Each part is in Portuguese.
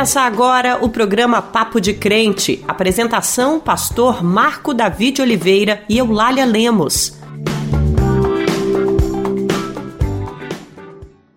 Começa agora o programa Papo de Crente. Apresentação: Pastor Marco David Oliveira e Eulália Lemos.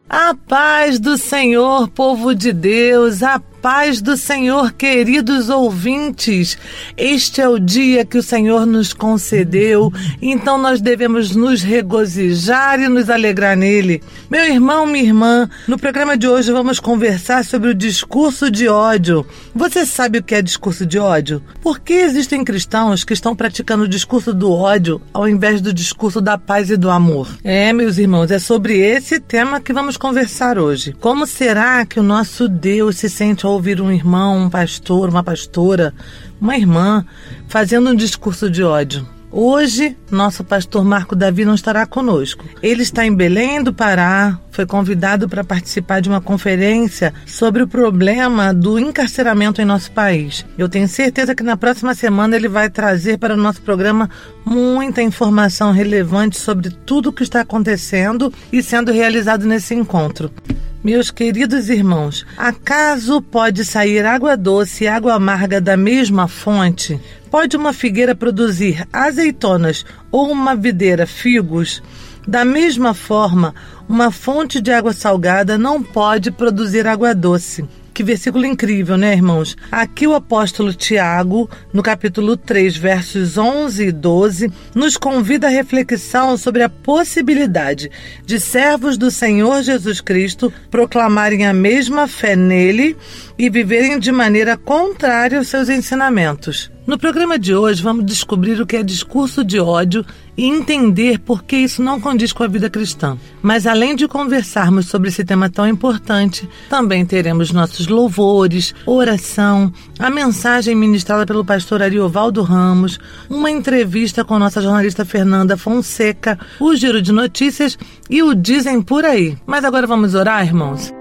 A paz do Senhor, povo de Deus, a paz do Senhor, queridos ouvintes. Este é o dia que o Senhor nos concedeu, então nós devemos nos regozijar e nos alegrar nele. Meu irmão, minha irmã, no programa de hoje vamos conversar sobre o discurso de ódio. Você sabe o que é discurso de ódio? Por que existem cristãos que estão praticando o discurso do ódio ao invés do discurso da paz e do amor? É, meus irmãos, é sobre esse tema que vamos conversar hoje. Como será que o nosso Deus se sente ao ouvir um irmão, um pastor, uma pastora, uma irmã fazendo um discurso de ódio. Hoje, nosso pastor Marco Davi não estará conosco. Ele está em Belém do Pará, foi convidado para participar de uma conferência sobre o problema do encarceramento em nosso país. Eu tenho certeza que na próxima semana ele vai trazer para o nosso programa muita informação relevante sobre tudo o que está acontecendo e sendo realizado nesse encontro. Meus queridos irmãos, acaso pode sair água doce e água amarga da mesma fonte? Pode uma figueira produzir azeitonas ou uma videira figos? Da mesma forma, uma fonte de água salgada não pode produzir água doce. Que versículo incrível, né, irmãos? Aqui o apóstolo Tiago, no capítulo 3, versos 11 e 12, nos convida à reflexão sobre a possibilidade de servos do Senhor Jesus Cristo proclamarem a mesma fé nele e viverem de maneira contrária aos seus ensinamentos. No programa de hoje, vamos descobrir o que é discurso de ódio e entender por que isso não condiz com a vida cristã. Mas além de conversarmos sobre esse tema tão importante, também teremos nossos louvores, oração, a mensagem ministrada pelo pastor Ariovaldo Ramos, uma entrevista com nossa jornalista Fernanda Fonseca, o giro de notícias e o Dizem por aí. Mas agora vamos orar, irmãos?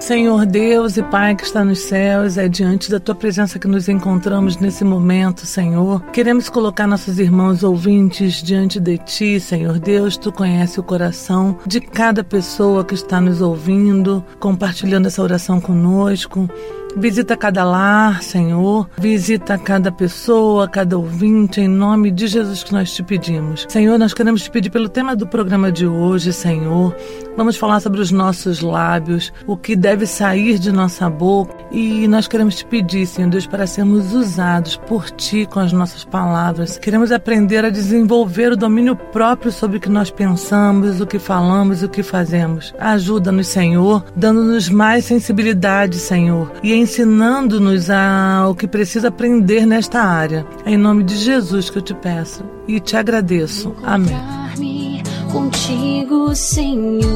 Senhor Deus e Pai que está nos céus, é diante da tua presença que nos encontramos nesse momento, Senhor. Queremos colocar nossos irmãos ouvintes diante de ti, Senhor Deus. Tu conhece o coração de cada pessoa que está nos ouvindo, compartilhando essa oração conosco. Visita cada lar, Senhor. Visita cada pessoa, cada ouvinte, em nome de Jesus que nós te pedimos. Senhor, nós queremos te pedir pelo tema do programa de hoje, Senhor. Vamos falar sobre os nossos lábios, o que deve sair de nossa boca. E nós queremos te pedir, Senhor Deus, para sermos usados por ti com as nossas palavras. Queremos aprender a desenvolver o domínio próprio sobre o que nós pensamos, o que falamos o que fazemos. Ajuda-nos, Senhor, dando-nos mais sensibilidade, Senhor. E ensinando-nos ao que precisa aprender nesta área. É em nome de Jesus que eu te peço e te agradeço. Amém. Contigo, Senhor,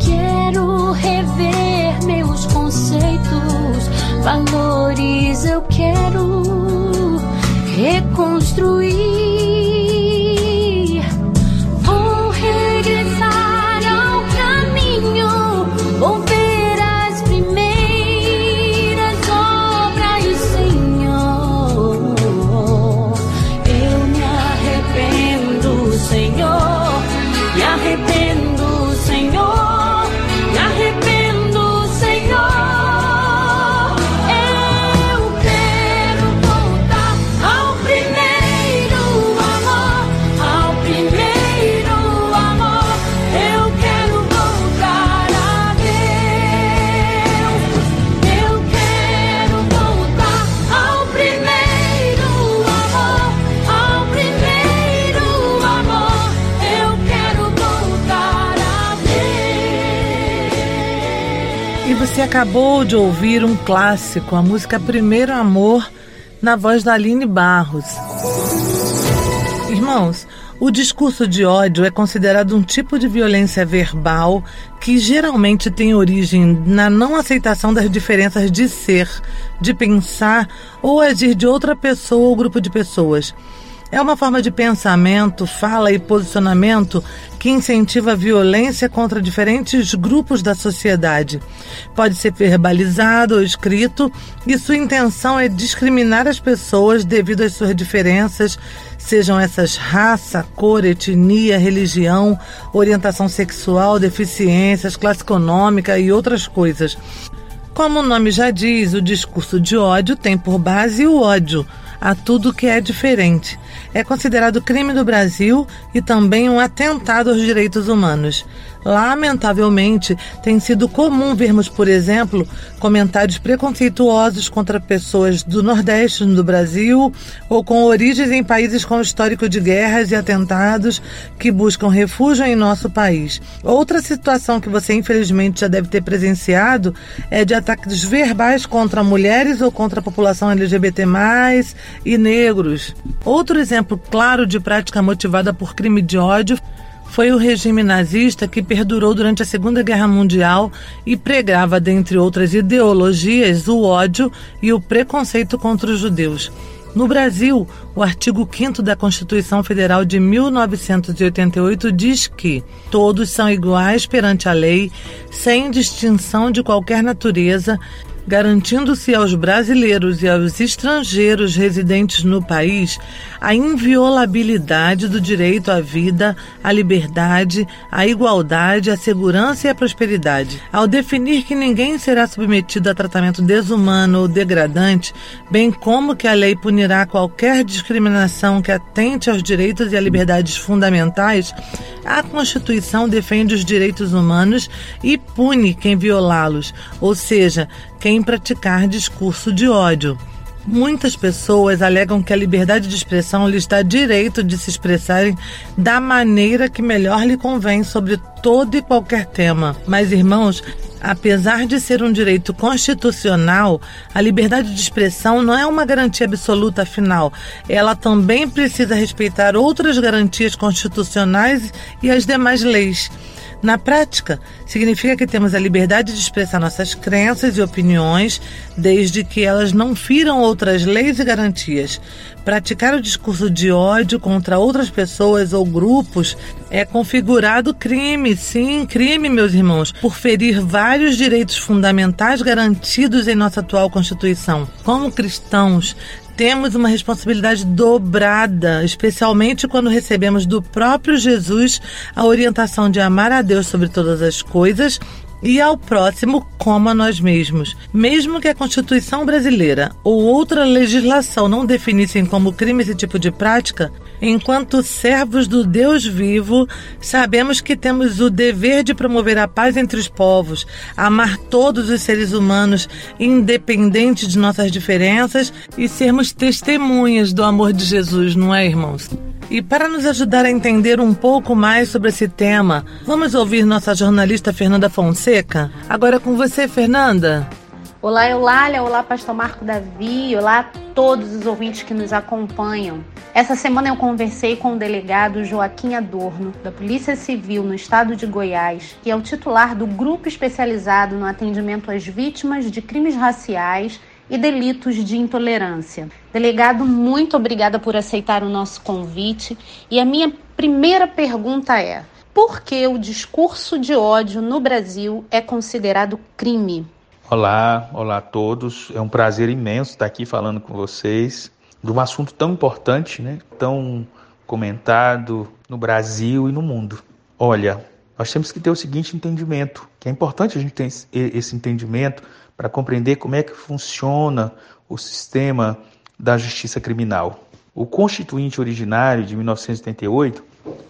quero rever meus conceitos, valores eu quero reconstruir. Acabou de ouvir um clássico, a música Primeiro Amor, na voz da Aline Barros. Irmãos, o discurso de ódio é considerado um tipo de violência verbal que geralmente tem origem na não aceitação das diferenças de ser, de pensar ou agir de outra pessoa ou grupo de pessoas. É uma forma de pensamento, fala e posicionamento que incentiva a violência contra diferentes grupos da sociedade. Pode ser verbalizado ou escrito, e sua intenção é discriminar as pessoas devido às suas diferenças, sejam essas raça, cor, etnia, religião, orientação sexual, deficiências, classe econômica e outras coisas. Como o nome já diz, o discurso de ódio tem por base o ódio a tudo que é diferente. É considerado crime do Brasil e também um atentado aos direitos humanos. Lamentavelmente, tem sido comum vermos, por exemplo, comentários preconceituosos contra pessoas do Nordeste do Brasil ou com origens em países com histórico de guerras e atentados que buscam refúgio em nosso país. Outra situação que você infelizmente já deve ter presenciado é de ataques verbais contra mulheres ou contra a população LGBT+, e negros. Outro exemplo claro de prática motivada por crime de ódio foi o regime nazista que perdurou durante a Segunda Guerra Mundial e pregava, dentre outras ideologias, o ódio e o preconceito contra os judeus. No Brasil, o artigo 5 da Constituição Federal de 1988 diz que todos são iguais perante a lei, sem distinção de qualquer natureza, garantindo-se aos brasileiros e aos estrangeiros residentes no país a inviolabilidade do direito à vida, à liberdade, à igualdade, à segurança e à prosperidade. Ao definir que ninguém será submetido a tratamento desumano ou degradante, bem como que a lei punirá qualquer discriminação que atente aos direitos e à liberdades fundamentais, a Constituição defende os direitos humanos e pune quem violá-los, ou seja, quem praticar discurso de ódio. Muitas pessoas alegam que a liberdade de expressão lhes dá direito de se expressarem da maneira que melhor lhe convém sobre todo e qualquer tema. Mas, irmãos, apesar de ser um direito constitucional, a liberdade de expressão não é uma garantia absoluta, afinal. Ela também precisa respeitar outras garantias constitucionais e as demais leis. Na prática, significa que temos a liberdade de expressar nossas crenças e opiniões, desde que elas não firam outras leis e garantias. Praticar o discurso de ódio contra outras pessoas ou grupos é configurado crime, sim, crime, meus irmãos, por ferir vários direitos fundamentais garantidos em nossa atual Constituição. Como cristãos, temos uma responsabilidade dobrada, especialmente quando recebemos do próprio Jesus a orientação de amar a Deus sobre todas as coisas e ao próximo como a nós mesmos. Mesmo que a Constituição brasileira ou outra legislação não definissem como crime esse tipo de prática, enquanto servos do Deus vivo, sabemos que temos o dever de promover a paz entre os povos, amar todos os seres humanos, independente de nossas diferenças, e sermos testemunhas do amor de Jesus, não é, irmãos? E para nos ajudar a entender um pouco mais sobre esse tema, vamos ouvir nossa jornalista Fernanda Fonseca? Agora é com você, Fernanda. Olá, Eulália, olá, Pastor Marco Davi, olá a todos os ouvintes que nos acompanham. Essa semana eu conversei com o delegado Joaquim Adorno, da Polícia Civil no estado de Goiás, que é o titular do grupo especializado no atendimento às vítimas de crimes raciais e delitos de intolerância. Delegado, muito obrigada por aceitar o nosso convite. E a minha primeira pergunta é: por que o discurso de ódio no Brasil é considerado crime? Olá, olá a todos. É um prazer imenso estar aqui falando com vocês de um assunto tão importante, né? Tão comentado no Brasil e no mundo. Olha, nós temos que ter o seguinte entendimento, que é importante a gente ter esse entendimento para compreender como é que funciona o sistema da justiça criminal. O Constituinte originário de 1988,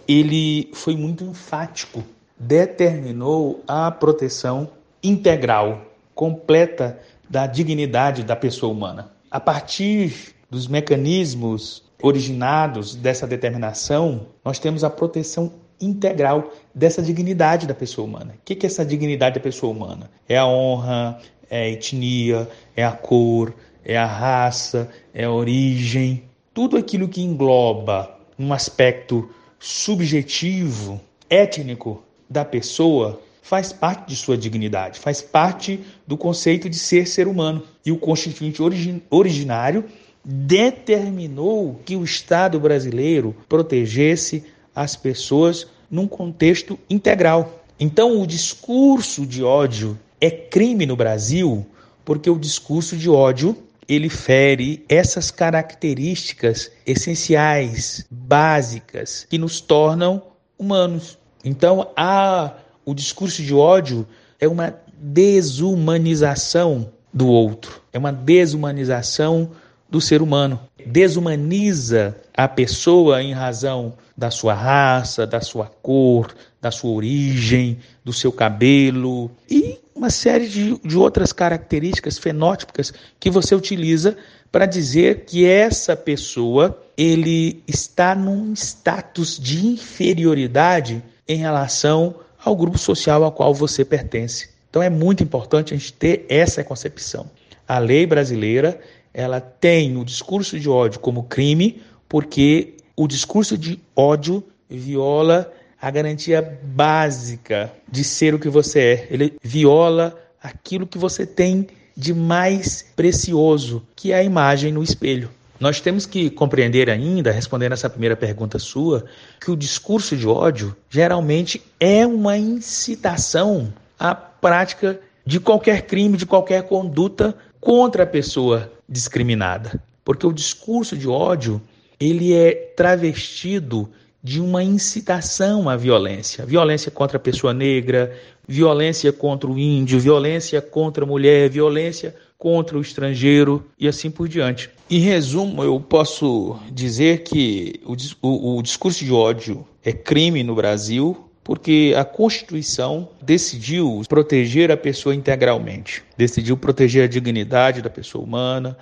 ele foi muito enfático, determinou a proteção integral, completa da dignidade da pessoa humana. A partir dos mecanismos originados dessa determinação, nós temos a proteção integral dessa dignidade da pessoa humana. O que é essa dignidade da pessoa humana? É a honra, é a etnia, é a cor, é a raça, é a origem, tudo aquilo que engloba um aspecto subjetivo, étnico da pessoa faz parte de sua dignidade, faz parte do conceito de ser ser humano. E o constituinte origin, originário determinou que o Estado brasileiro protegesse as pessoas num contexto integral. Então, o discurso de ódio é crime no Brasil porque o discurso de ódio ele fere essas características essenciais, básicas, que nos tornam humanos. Então, a, o discurso de ódio é uma desumanização do outro, é uma desumanização do ser humano. Desumaniza a pessoa em razão da sua raça, da sua cor, da sua origem, do seu cabelo e uma série de, de outras características fenótipas que você utiliza para dizer que essa pessoa ele está num status de inferioridade em relação ao grupo social ao qual você pertence. Então é muito importante a gente ter essa concepção. A lei brasileira, ela tem o discurso de ódio como crime, porque o discurso de ódio viola a garantia básica de ser o que você é. Ele viola aquilo que você tem de mais precioso, que é a imagem no espelho. Nós temos que compreender ainda, respondendo essa primeira pergunta sua, que o discurso de ódio geralmente é uma incitação à prática de qualquer crime, de qualquer conduta contra a pessoa discriminada. Porque o discurso de ódio, ele é travestido de uma incitação à violência. Violência contra a pessoa negra, violência contra o índio, violência contra a mulher, violência contra o estrangeiro e assim por diante. Em resumo, eu posso dizer que o, o, o discurso de ódio é crime no Brasil, porque a Constituição decidiu proteger a pessoa integralmente, decidiu proteger a dignidade da pessoa humana,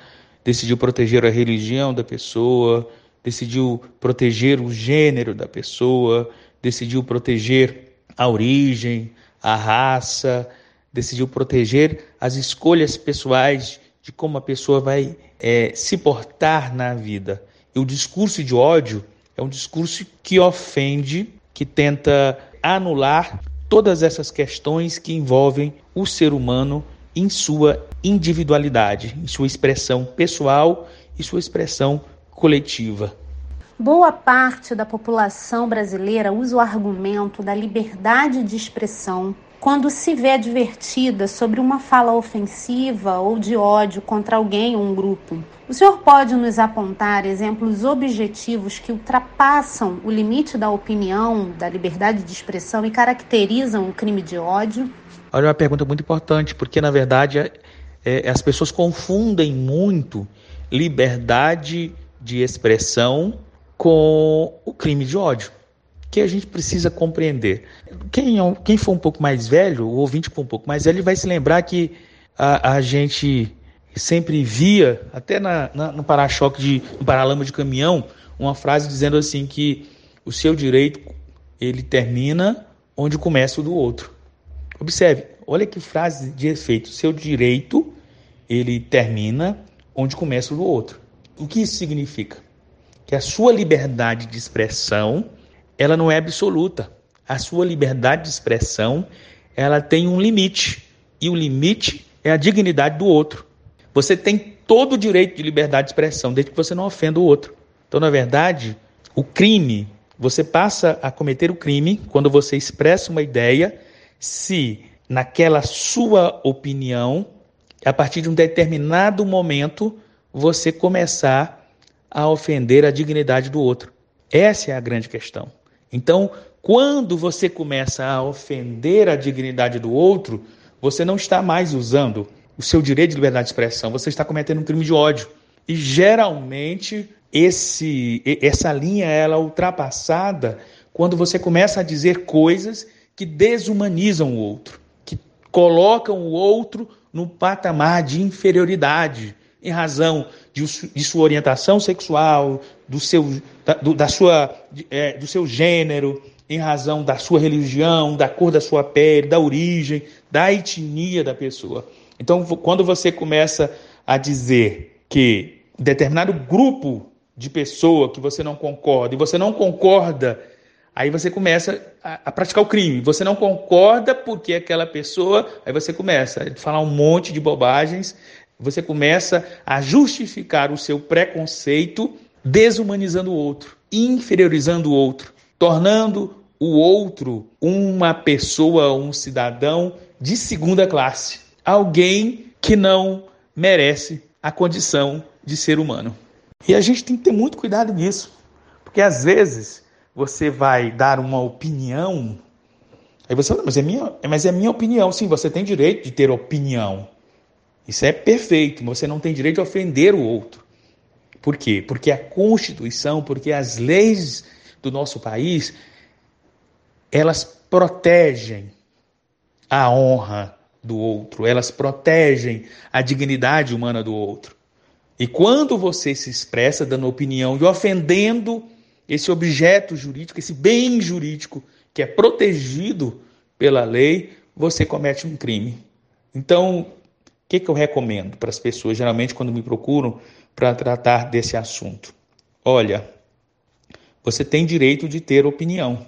decidiu proteger a religião da pessoa, decidiu proteger o gênero da pessoa, decidiu proteger a origem, a raça, decidiu proteger as escolhas pessoais de como a pessoa vai é, se portar na vida. E o discurso de ódio é um discurso que ofende, que tenta anular todas essas questões que envolvem o ser humano em sua individualidade, em sua expressão pessoal e sua expressão coletiva. Boa parte da população brasileira usa o argumento da liberdade de expressão quando se vê advertida sobre uma fala ofensiva ou de ódio contra alguém ou um grupo. O senhor pode nos apontar exemplos objetivos que ultrapassam o limite da opinião, da liberdade de expressão e caracterizam o crime de ódio? Olha, é uma pergunta muito importante, porque na verdade é, é, as pessoas confundem muito liberdade de expressão com o crime de ódio, que a gente precisa compreender. Quem, é quem for um pouco mais velho, o ouvinte for um pouco mais velho, vai se lembrar que a, a gente sempre via, até na, na, no para-choque, de, no paralama de caminhão, uma frase dizendo assim que o seu direito ele termina onde começa o do outro. Observe, olha que frase de efeito. Seu direito ele termina onde começa o do outro. O que isso significa? que a sua liberdade de expressão, ela não é absoluta. A sua liberdade de expressão, ela tem um limite, e o limite é a dignidade do outro. Você tem todo o direito de liberdade de expressão, desde que você não ofenda o outro. Então, na verdade, o crime, você passa a cometer o crime quando você expressa uma ideia, se naquela sua opinião, a partir de um determinado momento, você começar a ofender a dignidade do outro. Essa é a grande questão. Então, quando você começa a ofender a dignidade do outro, você não está mais usando o seu direito de liberdade de expressão, você está cometendo um crime de ódio. E geralmente esse, essa linha ela é ultrapassada quando você começa a dizer coisas que desumanizam o outro, que colocam o outro no patamar de inferioridade, em razão de, de sua orientação sexual, do seu, da, do, da sua, é, do seu gênero, em razão da sua religião, da cor da sua pele, da origem, da etnia da pessoa. Então, quando você começa a dizer que determinado grupo de pessoa que você não concorda, e você não concorda, aí você começa a, a, praticar o crime. Você não concorda porque aquela pessoa, aí você começa a falar um monte de bobagens Você começa a justificar o seu preconceito desumanizando o outro, inferiorizando o outro, tornando o outro uma pessoa, um cidadão de segunda classe, alguém que não merece a condição de ser humano. E a gente tem que ter muito cuidado nisso, porque às vezes você vai dar uma opinião, aí você fala, mas é minha, mas é minha opinião. Sim, você tem direito de ter opinião. Isso é perfeito, você não tem direito de ofender o outro. Por quê? Porque a Constituição, porque as leis do nosso país, elas protegem a honra do outro, elas protegem a dignidade humana do outro. E quando você se expressa dando opinião e ofendendo esse objeto jurídico, esse bem jurídico que é protegido pela lei, você comete um crime. Então, o que, que eu recomendo para as pessoas, geralmente, quando me procuram para tratar desse assunto? Olha, você tem direito de ter opinião,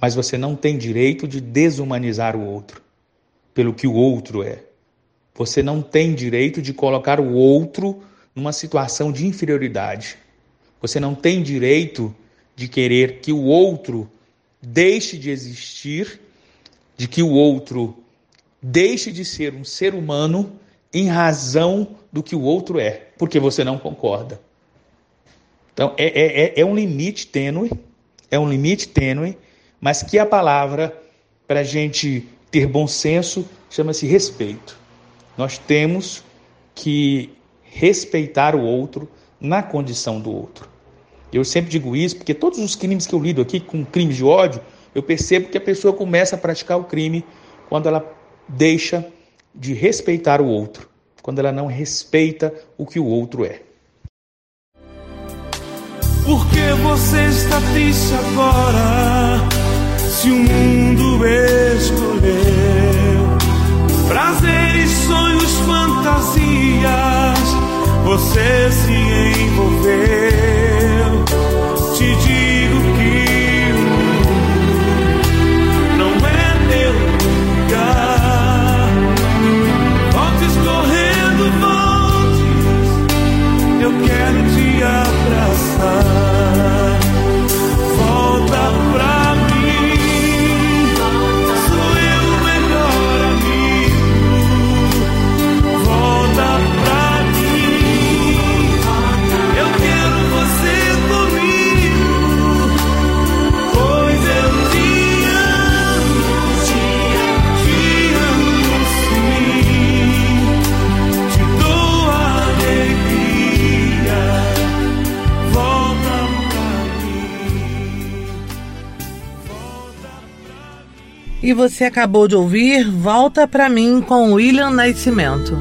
mas você não tem direito de desumanizar o outro pelo que o outro é. Você não tem direito de colocar o outro numa situação de inferioridade. Você não tem direito de querer que o outro deixe de existir, de que o outro deixe de ser um ser humano em razão do que o outro é, porque você não concorda. Então, é, é, é, é um limite tênue, é um limite tênue, mas que a palavra, para a gente ter bom senso, chama-se respeito. Nós temos que respeitar o outro na condição do outro. Eu sempre digo isso porque todos os crimes que eu lido aqui com crimes de ódio, eu percebo que a pessoa começa a praticar o crime quando ela deixa de respeitar o outro, quando ela não respeita o que o outro é. Por que você está triste agora? Se o mundo escolher prazeres, sonhos, fantasias, você se envolveu. Te E você acabou de ouvir Volta para mim com William Nascimento.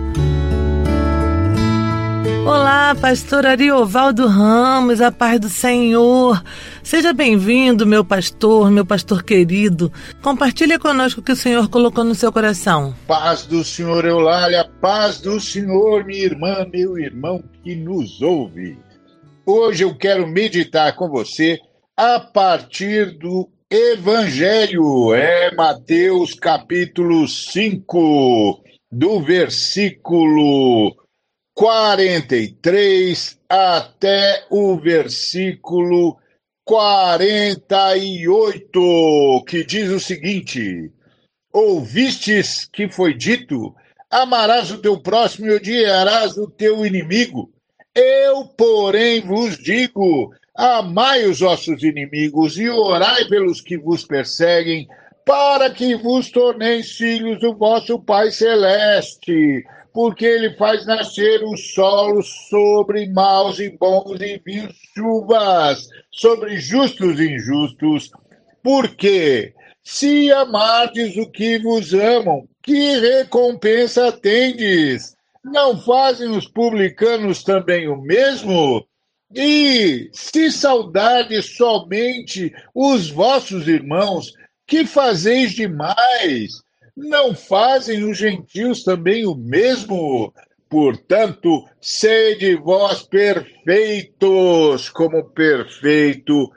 Olá, pastor Ariovaldo Ramos, a paz do Senhor. Seja bem-vindo, meu pastor, meu pastor querido. Compartilhe conosco o que o Senhor colocou no seu coração. Paz do Senhor Eulália, paz do Senhor, minha irmã, meu irmão que nos ouve. Hoje eu quero meditar com você a partir do Evangelho é Mateus capítulo 5, do versículo 43 até o versículo 48, que diz o seguinte: Ouvistes que foi dito: Amarás o teu próximo e odiarás o teu inimigo. Eu, porém, vos digo: Amai os vossos inimigos e orai pelos que vos perseguem, para que vos torneis filhos do vosso Pai Celeste, porque ele faz nascer o solo sobre maus e bons e envia chuvas sobre justos e injustos. Porque se amardes o que vos amam, que recompensa tendes? Não fazem os publicanos também o mesmo? E se saudades somente os vossos irmãos, que fazeis demais? Não fazem os gentios também o mesmo? Portanto, sede vós perfeitos, como perfeito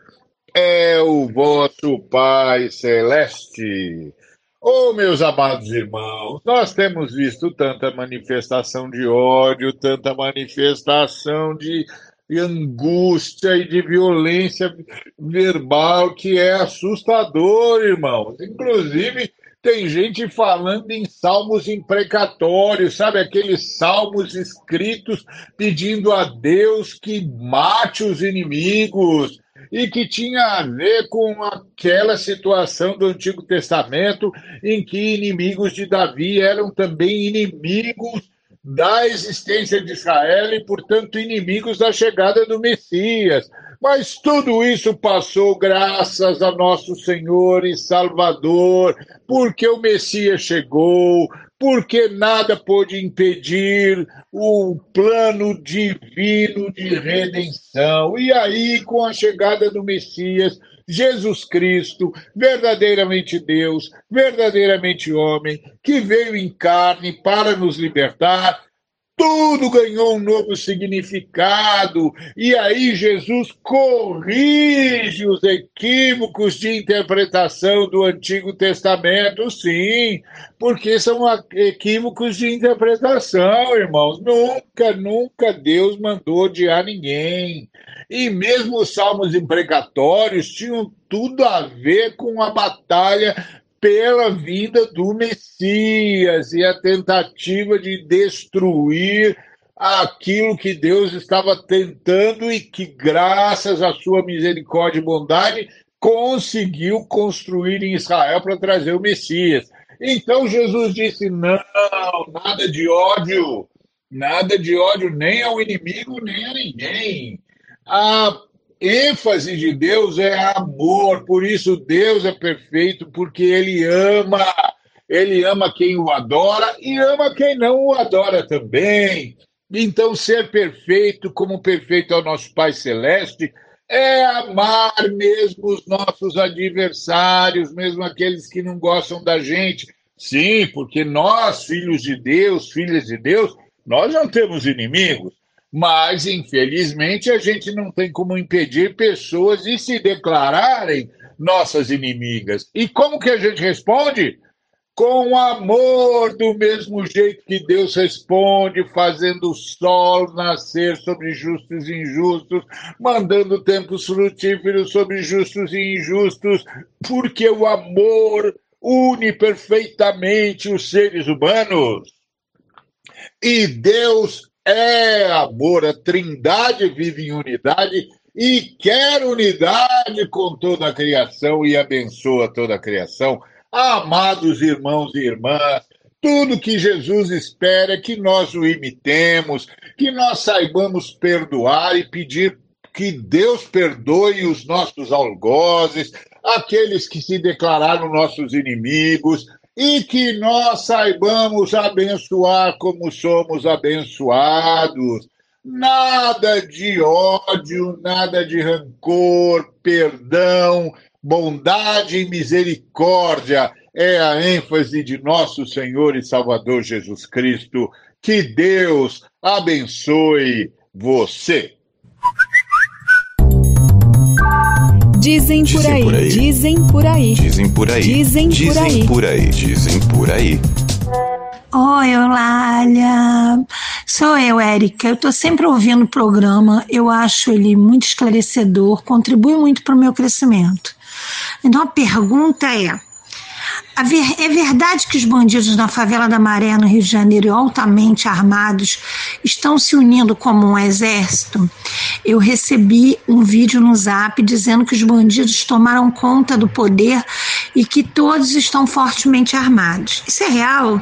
é o vosso Pai Celeste. Oh, meus amados irmãos, nós temos visto tanta manifestação de ódio, tanta manifestação de angústia e de violência verbal que é assustador, irmãos. Inclusive, tem gente falando em salmos imprecatórios, sabe? Aqueles salmos escritos pedindo a Deus que mate os inimigos e que tinha a ver com aquela situação do Antigo Testamento em que inimigos de Davi eram também inimigos da existência de Israel e, portanto, inimigos da chegada do Messias. Mas tudo isso passou graças a nosso Senhor e Salvador, porque o Messias chegou, porque nada pôde impedir o plano divino de redenção. E aí, com a chegada do Messias, Jesus Cristo, verdadeiramente Deus, verdadeiramente homem, que veio em carne para nos libertar, tudo ganhou um novo significado. E aí Jesus corrige os equívocos de interpretação do Antigo Testamento, sim, porque são equívocos de interpretação, irmãos. Nunca, nunca Deus mandou odiar ninguém. E mesmo os salmos imprecatórios tinham tudo a ver com a batalha pela vida do Messias e a tentativa de destruir aquilo que Deus estava tentando e que, graças à sua misericórdia e bondade, conseguiu construir em Israel para trazer o Messias. Então Jesus disse: não, nada de ódio, nada de ódio nem ao inimigo, nem a ninguém. A ênfase de Deus é amor, por isso Deus é perfeito, porque ele ama, ele ama quem o adora e ama quem não o adora também. Então, ser perfeito, como perfeito é o nosso Pai Celeste, é amar mesmo os nossos adversários, mesmo aqueles que não gostam da gente. Sim, porque nós, filhos de Deus, filhas de Deus, nós não temos inimigos mas infelizmente a gente não tem como impedir pessoas de se declararem nossas inimigas. E como que a gente responde? Com amor, do mesmo jeito que Deus responde, fazendo o sol nascer sobre justos e injustos, mandando tempos frutíferos sobre justos e injustos, porque o amor une perfeitamente os seres humanos. E Deus é amor, a trindade vive em unidade e quer unidade com toda a criação e abençoa toda a criação. Amados irmãos e irmãs, tudo que Jesus espera é que nós o imitemos, que nós saibamos perdoar e pedir que Deus perdoe os nossos algozes, aqueles que se declararam nossos inimigos, e que nós saibamos abençoar como somos abençoados. Nada de ódio, nada de rancor, perdão, bondade e misericórdia é a ênfase de nosso Senhor e Salvador Jesus Cristo. Que Deus abençoe você. Dizem por aí, dizem por aí, dizem por aí, dizem por aí, dizem por aí, dizem por aí. Oi, Eulália. Sou eu, Érica. Eu tô sempre ouvindo o programa. Eu acho ele muito esclarecedor, contribui muito para o meu crescimento. Então a pergunta é: é verdade que os bandidos na favela da Maré, no Rio de Janeiro, altamente armados, estão se unindo como um exército? Eu recebi um vídeo no zap dizendo que os bandidos tomaram conta do poder e que todos estão fortemente armados. Isso é real?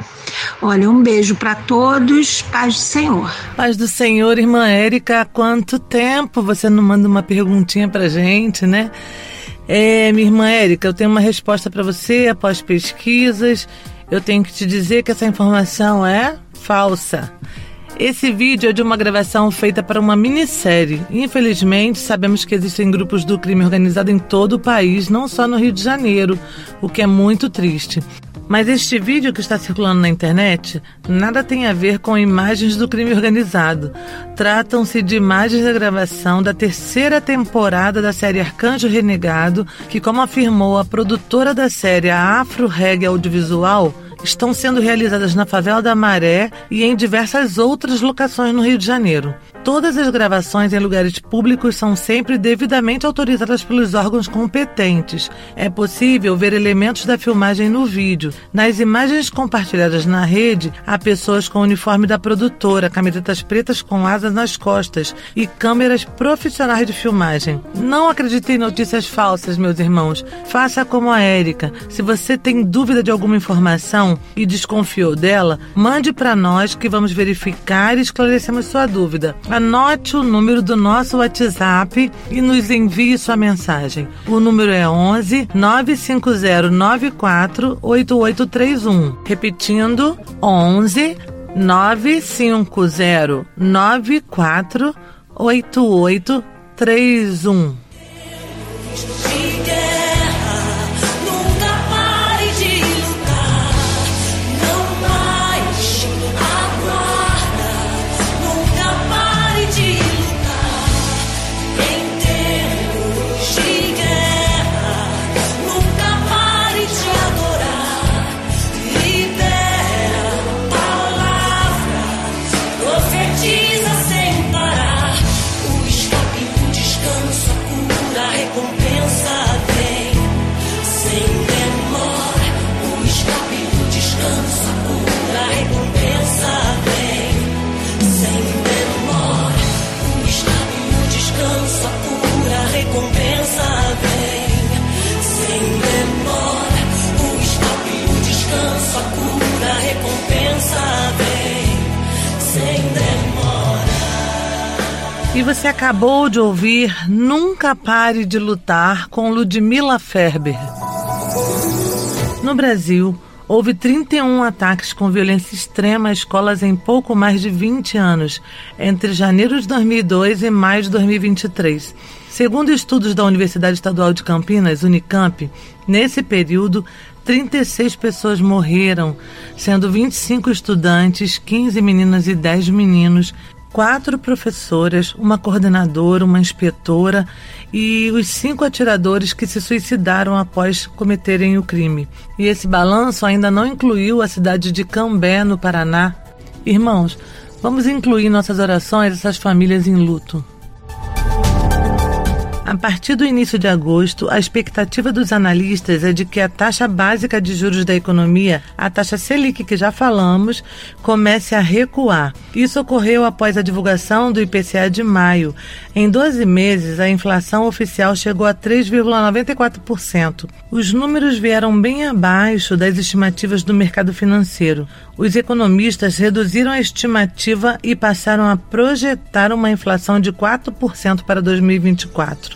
Olha, um beijo para todos, paz do Senhor. Paz do Senhor, irmã Érica, há quanto tempo você não manda uma perguntinha pra gente, né? É, minha irmã Érica, eu tenho uma resposta para você após pesquisas. Eu tenho que te dizer que essa informação é falsa. Esse vídeo é de uma gravação feita para uma minissérie. Infelizmente, sabemos que existem grupos do crime organizado em todo o país, não só no Rio de Janeiro, o que é muito triste. Mas este vídeo que está circulando na internet nada tem a ver com imagens do crime organizado. Tratam-se de imagens da gravação da terceira temporada da série Arcanjo Renegado, que, como afirmou a produtora da série a Afro Reggae Audiovisual, estão sendo realizadas na favela da Maré e em diversas outras locações no Rio de Janeiro. Todas as gravações em lugares públicos são sempre devidamente autorizadas pelos órgãos competentes. É possível ver elementos da filmagem no vídeo. Nas imagens compartilhadas na rede, há pessoas com o uniforme da produtora, camisetas pretas com asas nas costas e câmeras profissionais de filmagem. Não acredite em notícias falsas, meus irmãos. Faça como a Érica. Se você tem dúvida de alguma informação e desconfiou dela, mande para nós que vamos verificar e esclarecemos sua dúvida. Anote o número do nosso WhatsApp e nos envie sua mensagem. O número é 11 95094 8831. Repetindo, 11 95094 8831. E você acabou de ouvir Nunca Pare de Lutar com Ludmila Ferber. No Brasil, houve 31 ataques com violência extrema a escolas em pouco mais de 20 anos, entre janeiro de 2002 e maio de 2023. Segundo estudos da Universidade Estadual de Campinas, Unicamp, nesse período, 36 pessoas morreram, sendo 25 estudantes, 15 meninas e 10 meninos, quatro professoras, uma coordenadora, uma inspetora e os cinco atiradores que se suicidaram após cometerem o crime. E esse balanço ainda não incluiu a cidade de Cambé, no Paraná. Irmãos, vamos incluir nossas orações essas famílias em luto. A partir do início de agosto, a expectativa dos analistas é de que a taxa básica de juros da economia, a taxa Selic que já falamos, comece a recuar. Isso ocorreu após a divulgação do IPCA de maio. Em 12 meses, a inflação oficial chegou a 3,94%. Os números vieram bem abaixo das estimativas do mercado financeiro. Os economistas reduziram a estimativa e passaram a projetar uma inflação de 4% para 2024.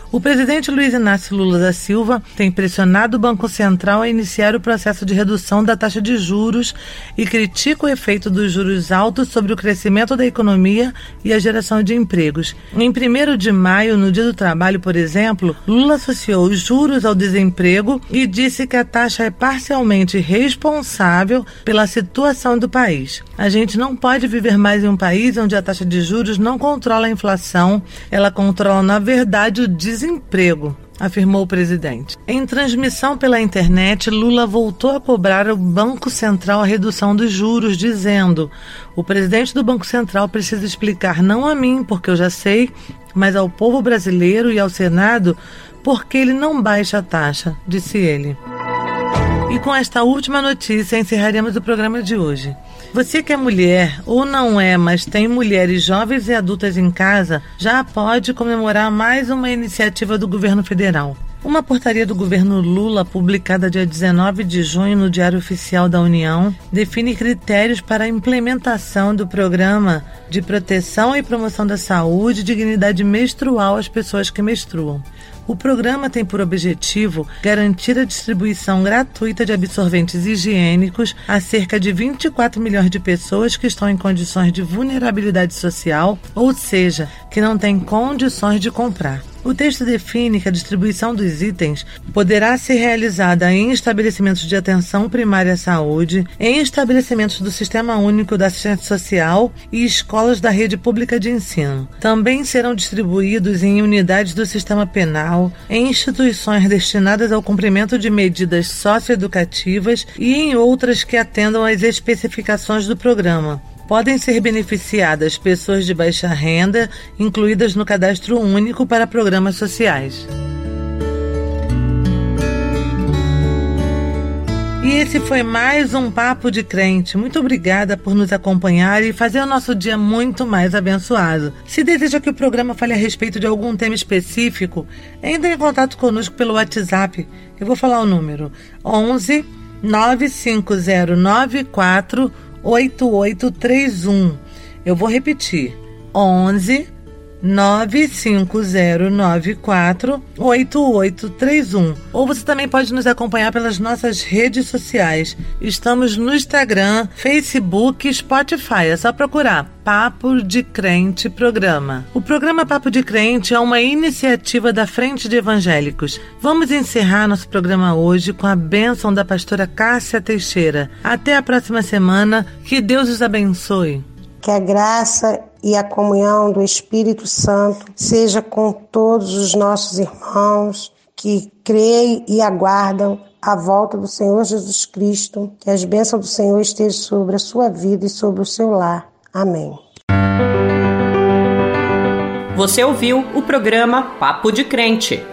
O presidente Luiz Inácio Lula da Silva tem pressionado o Banco Central a iniciar o processo de redução da taxa de juros e critica o efeito dos juros altos sobre o crescimento da economia e a geração de empregos. Em 1 de maio, no Dia do Trabalho, por exemplo, Lula associou os juros ao desemprego e disse que a taxa é parcialmente responsável pela situação do país. A gente não pode viver mais em um país onde a taxa de juros não controla a inflação, ela controla, na verdade, o desemprego afirmou o presidente. Em transmissão pela internet, Lula voltou a cobrar ao Banco Central a redução dos juros, dizendo: o presidente do Banco Central precisa explicar não a mim, porque eu já sei, mas ao povo brasileiro e ao Senado, porque ele não baixa a taxa, disse ele. E com esta última notícia encerraremos o programa de hoje. Você que é mulher ou não é, mas tem mulheres jovens e adultas em casa, já pode comemorar mais uma iniciativa do governo federal. Uma portaria do governo Lula, publicada dia 19 de junho no Diário Oficial da União, define critérios para a implementação do programa de proteção e promoção da saúde e dignidade menstrual às pessoas que menstruam. O programa tem por objetivo garantir a distribuição gratuita de absorventes higiênicos a cerca de 24 milhões de pessoas que estão em condições de vulnerabilidade social, ou seja, que não têm condições de comprar. O texto define que a distribuição dos itens poderá ser realizada em estabelecimentos de atenção primária à saúde, em estabelecimentos do Sistema Único da Assistência Social e escolas da rede pública de ensino. Também serão distribuídos em unidades do sistema penal, em instituições destinadas ao cumprimento de medidas socioeducativas e em outras que atendam às especificações do programa podem ser beneficiadas pessoas de baixa renda, incluídas no cadastro único para programas sociais. E esse foi mais um Papo de Crente. Muito obrigada por nos acompanhar e fazer o nosso dia muito mais abençoado. Se deseja que o programa fale a respeito de algum tema específico, entre em contato conosco pelo WhatsApp. Eu vou falar o número: 11 95094 8831. Eu vou repetir: 11 95094 8831. Ou você também pode nos acompanhar pelas nossas redes sociais. Estamos no Instagram, Facebook Spotify. É só procurar Papo de Crente Programa. O programa Papo de Crente é uma iniciativa da Frente de Evangélicos. Vamos encerrar nosso programa hoje com a bênção da pastora Cássia Teixeira. Até a próxima semana. Que Deus os abençoe. Que a graça e a comunhão do Espírito Santo seja com todos os nossos irmãos que creem e aguardam a volta do Senhor Jesus Cristo. Que as bênçãos do Senhor estejam sobre a sua vida e sobre o seu lar. Amém. Você ouviu o programa Papo de Crente.